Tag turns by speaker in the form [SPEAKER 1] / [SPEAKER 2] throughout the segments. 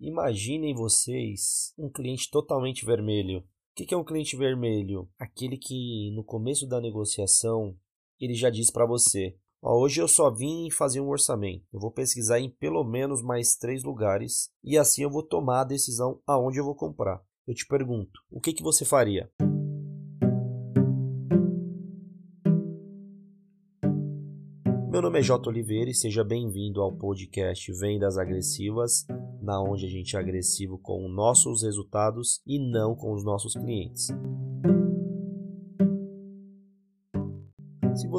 [SPEAKER 1] Imaginem vocês um cliente totalmente vermelho. O que é um cliente vermelho? Aquele que no começo da negociação ele já diz para você: hoje eu só vim fazer um orçamento. Eu vou pesquisar em pelo menos mais três lugares e assim eu vou tomar a decisão aonde eu vou comprar. Eu te pergunto, o que, que você faria? Nome é J. Oliveira e seja bem-vindo ao podcast Vendas Agressivas, na onde a gente é agressivo com nossos resultados e não com os nossos clientes.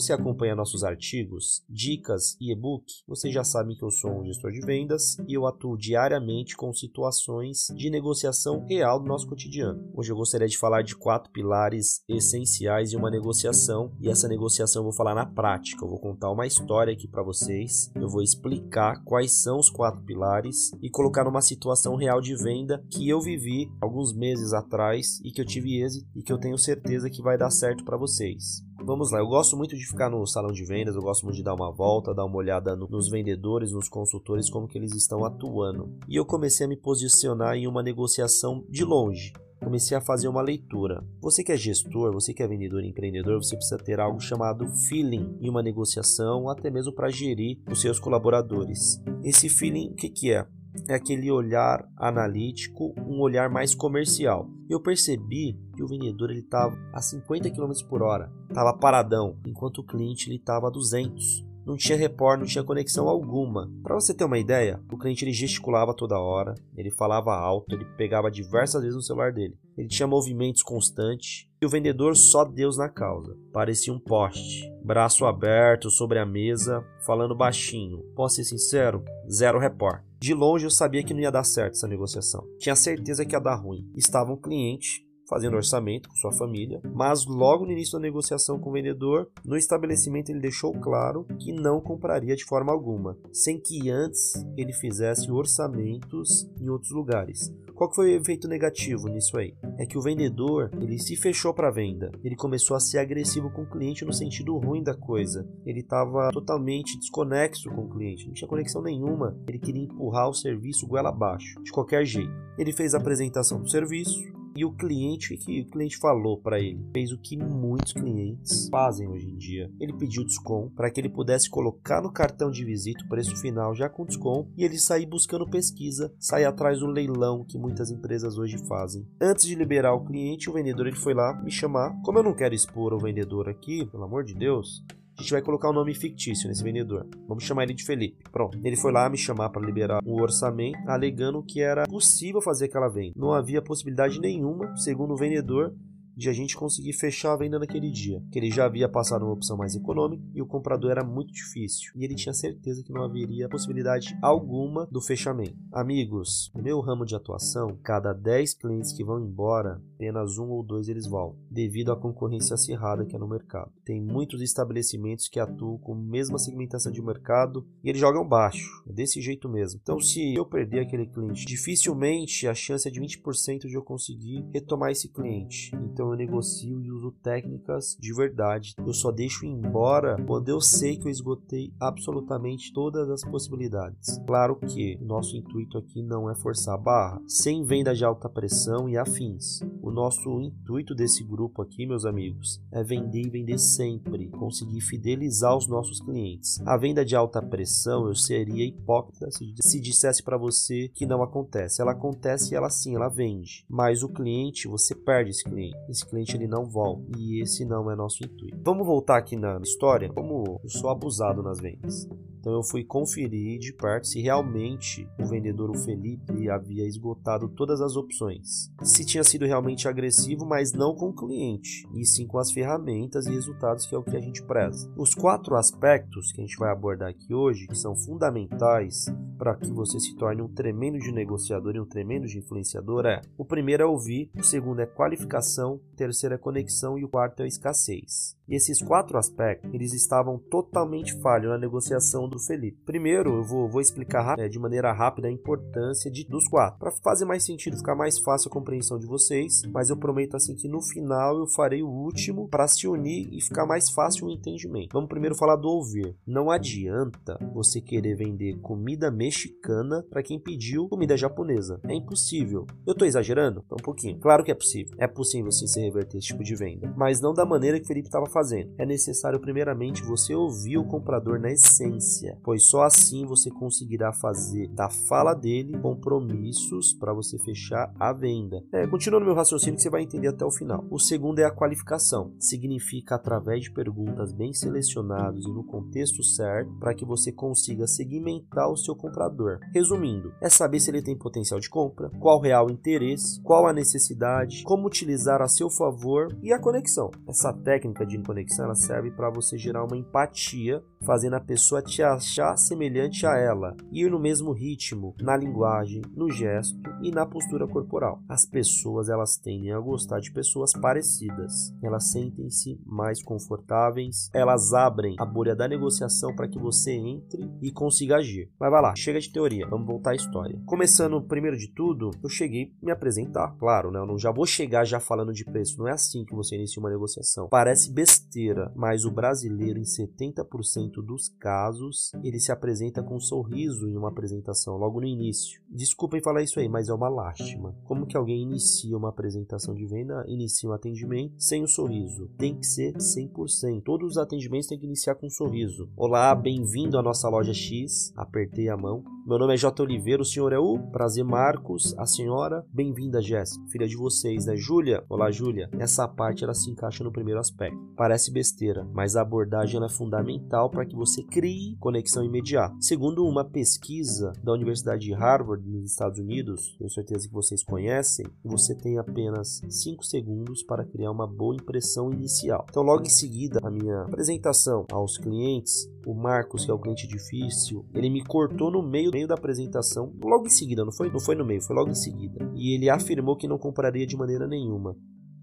[SPEAKER 1] Você acompanha nossos artigos, dicas e e-book, vocês já sabem que eu sou um gestor de vendas e eu atuo diariamente com situações de negociação real do nosso cotidiano. Hoje eu gostaria de falar de quatro pilares essenciais de uma negociação e essa negociação eu vou falar na prática. Eu vou contar uma história aqui para vocês, eu vou explicar quais são os quatro pilares e colocar numa situação real de venda que eu vivi alguns meses atrás e que eu tive êxito e que eu tenho certeza que vai dar certo para vocês. Vamos lá, eu gosto muito de ficar no salão de vendas, eu gosto muito de dar uma volta, dar uma olhada no, nos vendedores, nos consultores, como que eles estão atuando. E eu comecei a me posicionar em uma negociação de longe. Comecei a fazer uma leitura. Você que é gestor, você que é vendedor empreendedor, você precisa ter algo chamado feeling em uma negociação, até mesmo para gerir os seus colaboradores. Esse feeling, o que, que é? É aquele olhar analítico, um olhar mais comercial. Eu percebi que o vendedor ele estava a 50 km por hora, estava paradão, enquanto o cliente ele estava a 200 não tinha repórter, não tinha conexão alguma. Para você ter uma ideia, o cliente ele gesticulava toda hora, ele falava alto, ele pegava diversas vezes no celular dele. Ele tinha movimentos constantes e o vendedor só Deus na causa. Parecia um poste, braço aberto sobre a mesa, falando baixinho. Posso ser sincero? Zero repórter. De longe eu sabia que não ia dar certo essa negociação. Tinha certeza que ia dar ruim. Estava um cliente fazendo orçamento com sua família, mas logo no início da negociação com o vendedor, no estabelecimento ele deixou claro que não compraria de forma alguma, sem que antes ele fizesse orçamentos em outros lugares. Qual que foi o efeito negativo nisso aí? É que o vendedor, ele se fechou para venda. Ele começou a ser agressivo com o cliente no sentido ruim da coisa. Ele estava totalmente desconexo com o cliente, não tinha conexão nenhuma. Ele queria empurrar o serviço goela abaixo, de qualquer jeito. Ele fez a apresentação do serviço, e o cliente, o que o cliente falou para ele? Fez o que muitos clientes fazem hoje em dia. Ele pediu desconto para que ele pudesse colocar no cartão de visita o preço final já com desconto e ele sair buscando pesquisa, sair atrás do leilão que muitas empresas hoje fazem. Antes de liberar o cliente, o vendedor ele foi lá me chamar. Como eu não quero expor o vendedor aqui, pelo amor de Deus, a gente vai colocar um nome fictício nesse vendedor. Vamos chamar ele de Felipe. Pronto. Ele foi lá me chamar para liberar o orçamento, alegando que era possível fazer aquela venda. Não havia possibilidade nenhuma, segundo o vendedor, de a gente conseguir fechar a venda naquele dia, que ele já havia passado uma opção mais econômica e o comprador era muito difícil, e ele tinha certeza que não haveria possibilidade alguma do fechamento. Amigos, no meu ramo de atuação, cada 10 clientes que vão embora, apenas um ou dois eles voltam, devido à concorrência acirrada que é no mercado. Tem muitos estabelecimentos que atuam com a mesma segmentação de mercado e eles jogam baixo, é desse jeito mesmo. Então, se eu perder aquele cliente, dificilmente a chance é de 20% de eu conseguir retomar esse cliente. Então, eu negocio e uso técnicas de verdade. Eu só deixo embora quando eu sei que eu esgotei absolutamente todas as possibilidades. Claro que nosso intuito aqui não é forçar a barra, sem venda de alta pressão e afins. O nosso intuito desse grupo aqui, meus amigos, é vender e vender sempre, conseguir fidelizar os nossos clientes. A venda de alta pressão, eu seria hipócrita se dissesse para você que não acontece. Ela acontece e ela sim, ela vende. Mas o cliente, você perde esse cliente esse cliente ele não volta. E esse não é nosso intuito. Vamos voltar aqui na história. Como eu sou abusado nas vendas. Então eu fui conferir de perto se realmente o vendedor, o Felipe, havia esgotado todas as opções. Se tinha sido realmente agressivo, mas não com o cliente, e sim com as ferramentas e resultados que é o que a gente preza. Os quatro aspectos que a gente vai abordar aqui hoje, que são fundamentais para que você se torne um tremendo de negociador e um tremendo de influenciador é: o primeiro é ouvir, o segundo é qualificação, o terceiro é conexão e o quarto é escassez. E esses quatro aspectos, eles estavam totalmente falhos na negociação do Felipe. Primeiro, eu vou, vou explicar é, de maneira rápida a importância de, dos quatro, para fazer mais sentido, ficar mais fácil a compreensão de vocês, mas eu prometo assim que no final eu farei o último para se unir e ficar mais fácil o entendimento. Vamos primeiro falar do ouvir. Não adianta você querer vender comida mexicana para quem pediu comida japonesa. É impossível. Eu estou exagerando? Um pouquinho. Claro que é possível. É possível sim se reverter esse tipo de venda, mas não da maneira que Felipe estava fazendo. É necessário primeiramente você ouvir o comprador na essência, pois só assim você conseguirá fazer da fala dele compromissos para você fechar a venda. É, continua no meu raciocínio que você vai entender até o final. O segundo é a qualificação. Significa através de perguntas bem selecionadas e no contexto certo para que você consiga segmentar o seu comprador. Resumindo, é saber se ele tem potencial de compra, qual real interesse, qual a necessidade, como utilizar a seu favor e a conexão. Essa técnica de conexão serve para você gerar uma empatia, fazendo a pessoa te achar semelhante a ela, ir no mesmo ritmo, na linguagem, no gesto e na postura corporal. As pessoas elas tendem a gostar de pessoas parecidas. Elas sentem-se mais confortáveis, elas abrem a bolha da negociação para que você entre e consiga agir. Mas vai lá, chega de teoria, vamos voltar à história. Começando primeiro de tudo, eu cheguei a me apresentar, claro, né? Eu não já vou chegar já falando de preço, não é assim que você inicia uma negociação. Parece besteira, mas o brasileiro em 70% dos casos, ele se apresenta com um sorriso em uma apresentação logo no início. Desculpem falar isso aí, mas é uma lástima. Como que alguém inicia uma apresentação de venda, inicia um atendimento sem o um sorriso? Tem que ser 100%. Todos os atendimentos têm que iniciar com um sorriso. Olá, bem-vindo à nossa loja X. Apertei a mão. Meu nome é J. Oliveira, o senhor é o? Prazer, Marcos. A senhora? Bem-vinda, Jéssica. Filha de vocês, né? Júlia? Olá, Júlia. Essa parte ela se encaixa no primeiro aspecto. Parece besteira, mas a abordagem é fundamental para que você crie conexão imediata. Segundo uma pesquisa da Universidade de Harvard, nos Estados Unidos, tenho certeza que vocês conhecem, você tem apenas 5 segundos para criar uma boa impressão inicial. Então, logo em seguida, a minha apresentação aos clientes, o Marcos, que é o cliente difícil, ele me cortou no meio, meio da apresentação, logo em seguida, não foi, não foi no meio, foi logo em seguida. E ele afirmou que não compraria de maneira nenhuma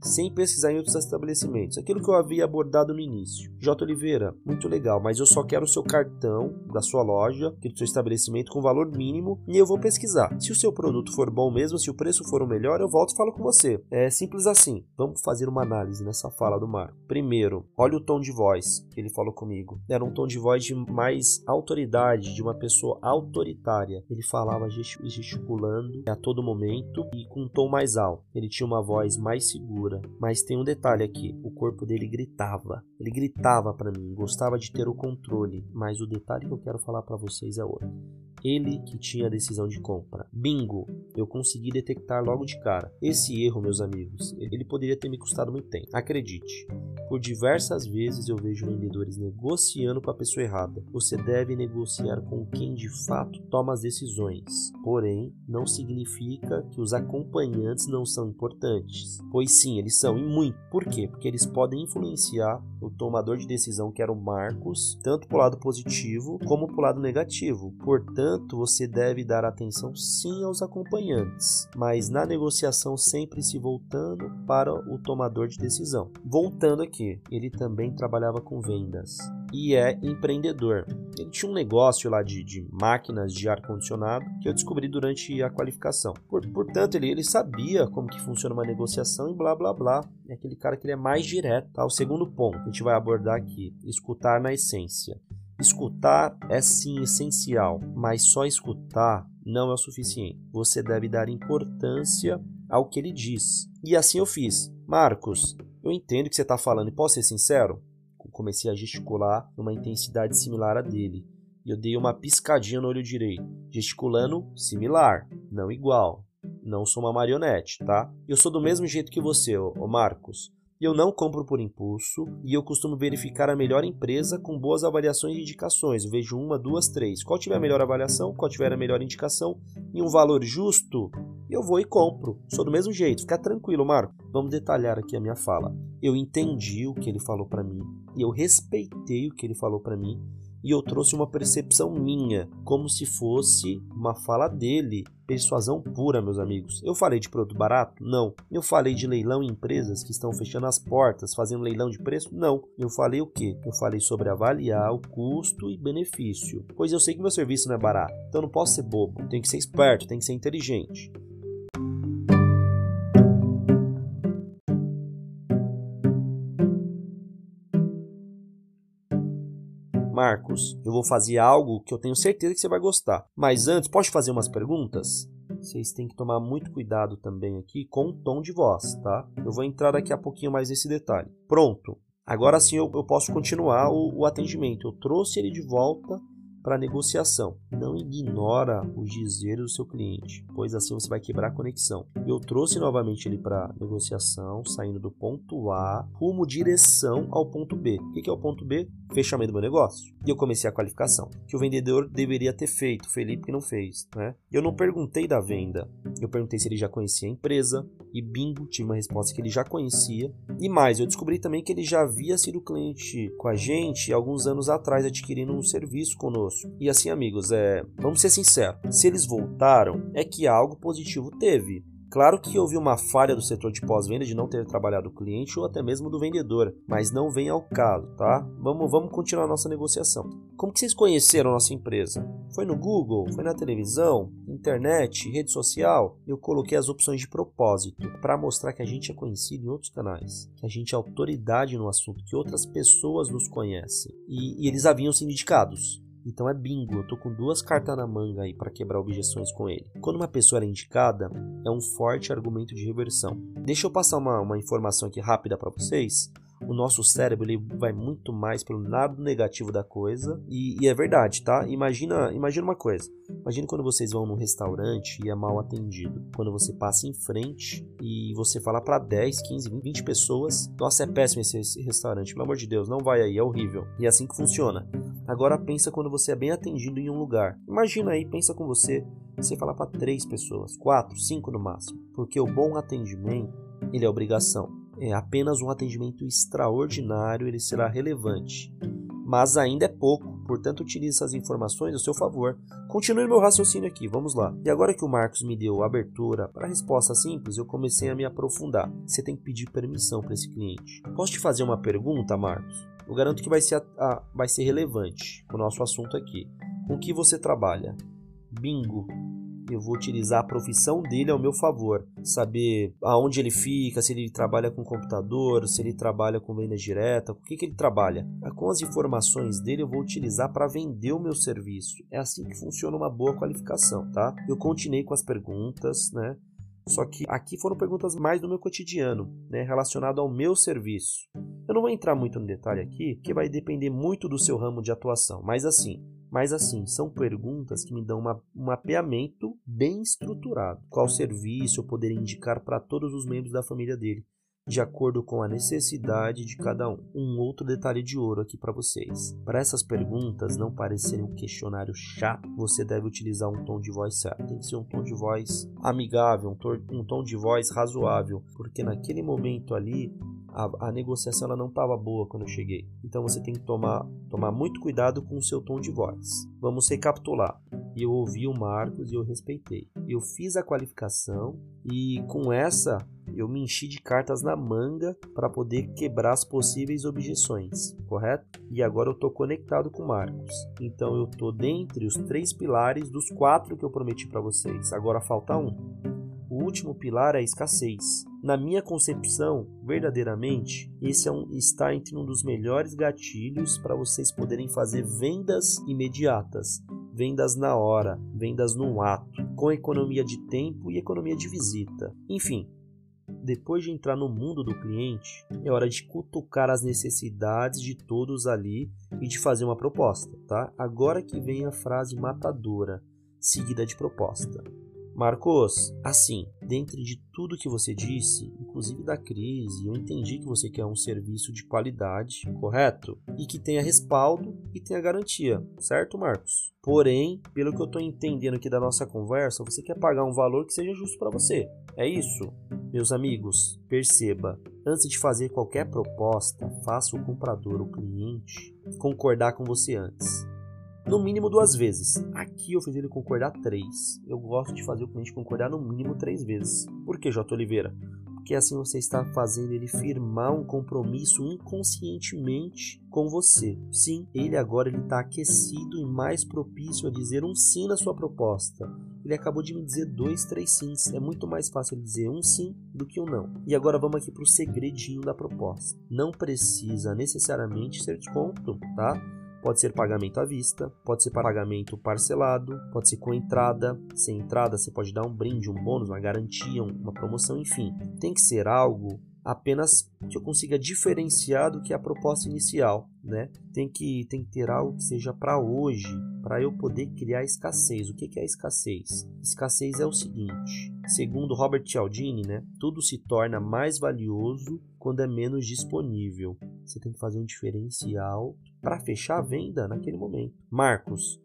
[SPEAKER 1] sem pesquisar em outros estabelecimentos. Aquilo que eu havia abordado no início. J. Oliveira, muito legal, mas eu só quero o seu cartão da sua loja, do seu estabelecimento com valor mínimo e eu vou pesquisar. Se o seu produto for bom mesmo, se o preço for o melhor, eu volto e falo com você. É simples assim. Vamos fazer uma análise nessa fala do Marco. Primeiro, olha o tom de voz que ele falou comigo. Era um tom de voz de mais autoridade, de uma pessoa autoritária. Ele falava gesticulando a todo momento e com um tom mais alto. Ele tinha uma voz mais segura mas tem um detalhe aqui: o corpo dele gritava. Ele gritava para mim, gostava de ter o controle. Mas o detalhe que eu quero falar para vocês é outro. Ele que tinha a decisão de compra. Bingo! Eu consegui detectar logo de cara. Esse erro, meus amigos, ele poderia ter me custado muito tempo. Acredite, por diversas vezes eu vejo vendedores negociando com a pessoa errada. Você deve negociar com quem de fato toma as decisões. Porém, não significa que os acompanhantes não são importantes. Pois sim, eles são e muito. Por quê? Porque eles podem influenciar o tomador de decisão, que era o Marcos, tanto para o lado positivo como para o lado negativo. Portanto, você deve dar atenção sim aos acompanhantes, mas na negociação sempre se voltando para o tomador de decisão. Voltando aqui, ele também trabalhava com vendas e é empreendedor. Ele tinha um negócio lá de, de máquinas de ar-condicionado que eu descobri durante a qualificação. Por, portanto, ele, ele sabia como que funciona uma negociação e blá blá blá. É aquele cara que ele é mais direto. Tá? O segundo ponto que a gente vai abordar aqui: escutar na essência. Escutar é sim essencial, mas só escutar não é o suficiente. Você deve dar importância ao que ele diz. E assim eu fiz. Marcos, eu entendo o que você está falando e posso ser sincero? comecei a gesticular numa intensidade similar à dele. E eu dei uma piscadinha no olho direito, gesticulando similar, não igual. Não sou uma marionete, tá? Eu sou do mesmo jeito que você, ô Marcos. Eu não compro por impulso e eu costumo verificar a melhor empresa com boas avaliações e indicações. Eu vejo uma, duas, três. Qual tiver a melhor avaliação, qual tiver a melhor indicação e um valor justo, eu vou e compro. Sou do mesmo jeito. Fica tranquilo, Marco. Vamos detalhar aqui a minha fala. Eu entendi o que ele falou para mim e eu respeitei o que ele falou para mim e eu trouxe uma percepção minha, como se fosse uma fala dele. Persuasão pura, meus amigos. Eu falei de produto barato? Não. Eu falei de leilão em empresas que estão fechando as portas, fazendo leilão de preço? Não. Eu falei o quê? Eu falei sobre avaliar o custo e benefício. Pois eu sei que meu serviço não é barato, então não posso ser bobo. Tenho que ser esperto, tenho que ser inteligente. Marcos, eu vou fazer algo que eu tenho certeza que você vai gostar. Mas antes, posso fazer umas perguntas? Vocês têm que tomar muito cuidado também aqui com o tom de voz, tá? Eu vou entrar daqui a pouquinho mais nesse detalhe. Pronto. Agora sim eu, eu posso continuar o, o atendimento. Eu trouxe ele de volta para negociação. Não ignora os dizeres do seu cliente, pois assim você vai quebrar a conexão. Eu trouxe novamente ele para negociação, saindo do ponto A, rumo direção ao ponto B. O que é o ponto B? Fechamento do meu negócio. E eu comecei a qualificação, que o vendedor deveria ter feito, Felipe que não fez. Né? Eu não perguntei da venda, eu perguntei se ele já conhecia a empresa, e bingo, tive uma resposta que ele já conhecia. E mais, eu descobri também que ele já havia sido cliente com a gente alguns anos atrás, adquirindo um serviço conosco. E assim, amigos, é, vamos ser sinceros, se eles voltaram, é que algo positivo teve. Claro que houve uma falha do setor de pós-venda de não ter trabalhado o cliente ou até mesmo do vendedor, mas não vem ao caso, tá? Vamos, vamos continuar nossa negociação. Como que vocês conheceram nossa empresa? Foi no Google? Foi na televisão? Internet? Rede social? Eu coloquei as opções de propósito para mostrar que a gente é conhecido em outros canais, que a gente é autoridade no assunto, que outras pessoas nos conhecem e, e eles haviam sido indicados. Então é bingo, eu tô com duas cartas na manga aí para quebrar objeções com ele. Quando uma pessoa é indicada, é um forte argumento de reversão. Deixa eu passar uma, uma informação aqui rápida para vocês o nosso cérebro ele vai muito mais pelo lado negativo da coisa e, e, é verdade, tá? Imagina, imagina uma coisa. Imagina quando vocês vão num restaurante e é mal atendido. Quando você passa em frente e você fala para 10, 15, 20 pessoas: Nossa, é péssimo esse, esse restaurante, pelo amor de Deus, não vai aí, é horrível. E é assim que funciona. Agora pensa quando você é bem atendido em um lugar. Imagina aí, pensa com você, você fala para três pessoas, quatro, cinco no máximo, porque o bom atendimento ele é obrigação é apenas um atendimento extraordinário, ele será relevante. Mas ainda é pouco, portanto utilize essas informações a seu favor. Continue meu raciocínio aqui, vamos lá. E agora que o Marcos me deu a abertura para a resposta simples, eu comecei a me aprofundar. Você tem que pedir permissão para esse cliente. Posso te fazer uma pergunta, Marcos? Eu garanto que vai ser, a, a, vai ser relevante o nosso assunto aqui. Com que você trabalha? Bingo! Eu vou utilizar a profissão dele ao meu favor, saber aonde ele fica, se ele trabalha com computador, se ele trabalha com venda direta, o que, que ele trabalha. Com as informações dele eu vou utilizar para vender o meu serviço. É assim que funciona uma boa qualificação, tá? Eu continuei com as perguntas, né? Só que aqui foram perguntas mais do meu cotidiano, né, relacionado ao meu serviço. Eu não vou entrar muito no detalhe aqui, que vai depender muito do seu ramo de atuação, mas assim, mas assim, são perguntas que me dão uma, um mapeamento bem estruturado. Qual serviço eu poderia indicar para todos os membros da família dele, de acordo com a necessidade de cada um. Um outro detalhe de ouro aqui para vocês. Para essas perguntas não parecerem um questionário chato, você deve utilizar um tom de voz certo. Tem que ser um tom de voz amigável, um, um tom de voz razoável, porque naquele momento ali a, a negociação ela não estava boa quando eu cheguei. Então você tem que tomar, tomar muito cuidado com o seu tom de voz. Vamos recapitular. Eu ouvi o Marcos e eu respeitei. Eu fiz a qualificação e com essa eu me enchi de cartas na manga para poder quebrar as possíveis objeções, correto? E agora eu estou conectado com Marcos. Então eu estou dentre os três pilares dos quatro que eu prometi para vocês. Agora falta um. O último pilar é a escassez. Na minha concepção, verdadeiramente, esse é um, está entre um dos melhores gatilhos para vocês poderem fazer vendas imediatas, vendas na hora, vendas no ato, com economia de tempo e economia de visita. Enfim, depois de entrar no mundo do cliente, é hora de cutucar as necessidades de todos ali e de fazer uma proposta, tá? Agora que vem a frase matadora, seguida de proposta. Marcos, assim, dentro de tudo que você disse, inclusive da crise, eu entendi que você quer um serviço de qualidade, correto? E que tenha respaldo e tenha garantia, certo, Marcos? Porém, pelo que eu estou entendendo aqui da nossa conversa, você quer pagar um valor que seja justo para você. É isso? Meus amigos, perceba, antes de fazer qualquer proposta, faça o comprador, o cliente, concordar com você antes. No mínimo duas vezes. Aqui eu fiz ele concordar três. Eu gosto de fazer o cliente concordar no mínimo três vezes. Por que, J. Oliveira? porque assim você está fazendo ele firmar um compromisso inconscientemente com você. Sim, ele agora ele está aquecido e mais propício a dizer um sim na sua proposta. Ele acabou de me dizer dois, três sims. É muito mais fácil dizer um sim do que um não. E agora vamos aqui para o segredinho da proposta. Não precisa necessariamente ser desconto, tá? Pode ser pagamento à vista, pode ser pagamento parcelado, pode ser com entrada. Sem entrada, você pode dar um brinde, um bônus, uma garantia, uma promoção, enfim. Tem que ser algo apenas que eu consiga diferenciar do que a proposta inicial, né? Tem que, tem que ter algo que seja para hoje, para eu poder criar escassez. O que, que é escassez? Escassez é o seguinte, segundo Robert Cialdini, né? Tudo se torna mais valioso quando é menos disponível. Você tem que fazer um diferencial para fechar a venda naquele momento. Marcos,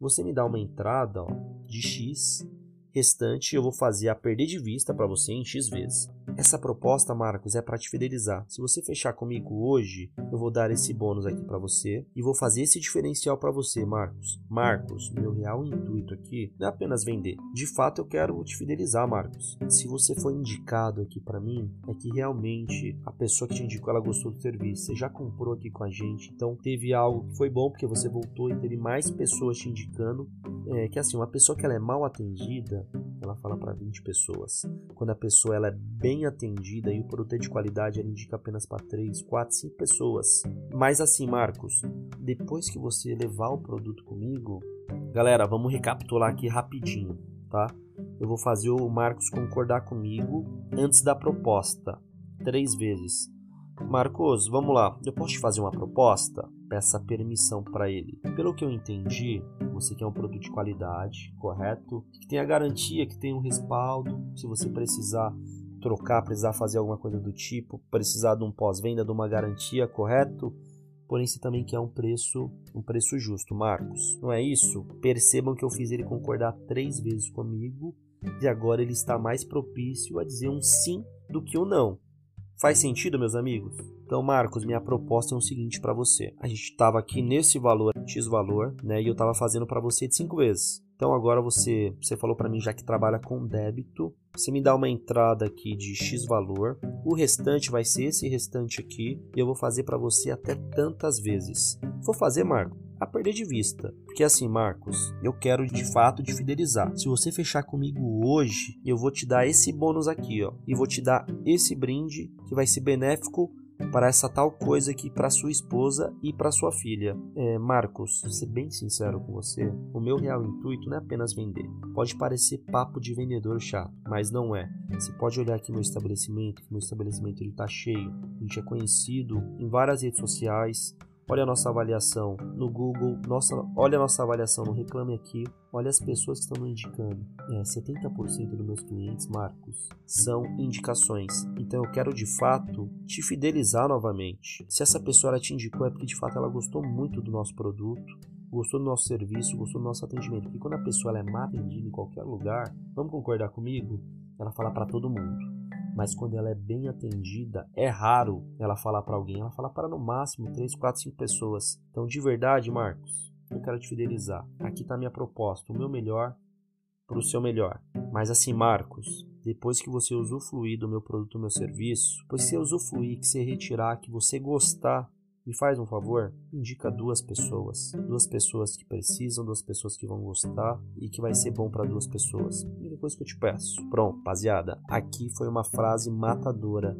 [SPEAKER 1] você me dá uma entrada ó, de X restante eu vou fazer a perder de vista para você em X vezes. Essa proposta, Marcos, é para te fidelizar. Se você fechar comigo hoje, eu vou dar esse bônus aqui para você e vou fazer esse diferencial para você, Marcos. Marcos, meu real intuito aqui não é apenas vender. De fato, eu quero te fidelizar, Marcos. Se você foi indicado aqui para mim, é que realmente a pessoa que te indicou ela gostou do serviço. Você já comprou aqui com a gente, então teve algo que foi bom porque você voltou e teve mais pessoas te indicando. É que assim, uma pessoa que ela é mal atendida, ela fala para 20 pessoas. Quando a pessoa ela é bem atendida e o produto é de qualidade, ela indica apenas para 3, 4, 5 pessoas. Mas assim, Marcos, depois que você levar o produto comigo, galera, vamos recapitular aqui rapidinho, tá? Eu vou fazer o Marcos concordar comigo antes da proposta, três vezes. Marcos, vamos lá. Eu posso te fazer uma proposta? Peça permissão para ele. Pelo que eu entendi, você quer um produto de qualidade, correto? Que tenha garantia, que tenha um respaldo. Se você precisar trocar, precisar fazer alguma coisa do tipo, precisar de um pós-venda, de uma garantia, correto? Porém, você também quer um preço, um preço justo, Marcos. Não é isso? Percebam que eu fiz ele concordar três vezes comigo e agora ele está mais propício a dizer um sim do que um não. Faz sentido, meus amigos? Então, Marcos, minha proposta é o seguinte para você. A gente estava aqui nesse valor, X valor, né? E eu estava fazendo para você de cinco vezes. Então agora você, você falou para mim já que trabalha com débito, você me dá uma entrada aqui de X valor, o restante vai ser esse restante aqui e eu vou fazer para você até tantas vezes. Vou fazer, Marco, a perder de vista. Porque assim, Marcos, eu quero de fato te fidelizar. Se você fechar comigo hoje, eu vou te dar esse bônus aqui, ó, e vou te dar esse brinde que vai ser benéfico para essa tal coisa aqui para sua esposa e para sua filha. É, Marcos, ser bem sincero com você, o meu real intuito não é apenas vender. Pode parecer papo de vendedor chato, mas não é. Você pode olhar aqui no estabelecimento, que meu estabelecimento ele tá cheio. A gente é conhecido em várias redes sociais, Olha a nossa avaliação no Google, nossa, olha a nossa avaliação no Reclame Aqui, olha as pessoas que estão me indicando. É, 70% dos meus clientes, Marcos, são indicações. Então eu quero de fato te fidelizar novamente. Se essa pessoa ela te indicou é porque de fato ela gostou muito do nosso produto, gostou do nosso serviço, gostou do nosso atendimento. Porque quando a pessoa é má atendida em qualquer lugar, vamos concordar comigo? Ela fala para todo mundo mas quando ela é bem atendida, é raro ela falar para alguém, ela fala para no máximo 3, 4, 5 pessoas. Então, de verdade, Marcos, eu quero te fidelizar. Aqui está minha proposta, o meu melhor para o seu melhor. Mas assim, Marcos, depois que você usufruir do meu produto, do meu serviço, depois que você usufruir, que você retirar, que você gostar me faz um favor, indica duas pessoas, duas pessoas que precisam, duas pessoas que vão gostar e que vai ser bom para duas pessoas. Única coisa que eu te peço. Pronto, rapaziada, aqui foi uma frase matadora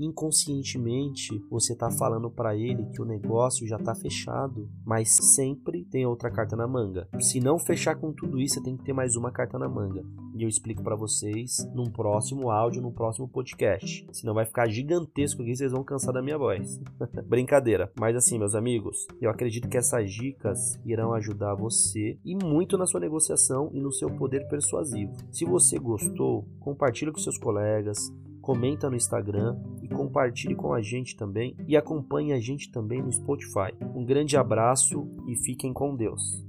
[SPEAKER 1] inconscientemente você está falando para ele que o negócio já está fechado, mas sempre tem outra carta na manga. Se não fechar com tudo isso, você tem que ter mais uma carta na manga. E eu explico para vocês num próximo áudio, num próximo podcast. Senão vai ficar gigantesco aqui, vocês vão cansar da minha voz. Brincadeira. Mas assim, meus amigos, eu acredito que essas dicas irão ajudar você e muito na sua negociação e no seu poder persuasivo. Se você gostou, compartilhe com seus colegas, comenta no Instagram e compartilhe com a gente também e acompanhe a gente também no Spotify. Um grande abraço e fiquem com Deus.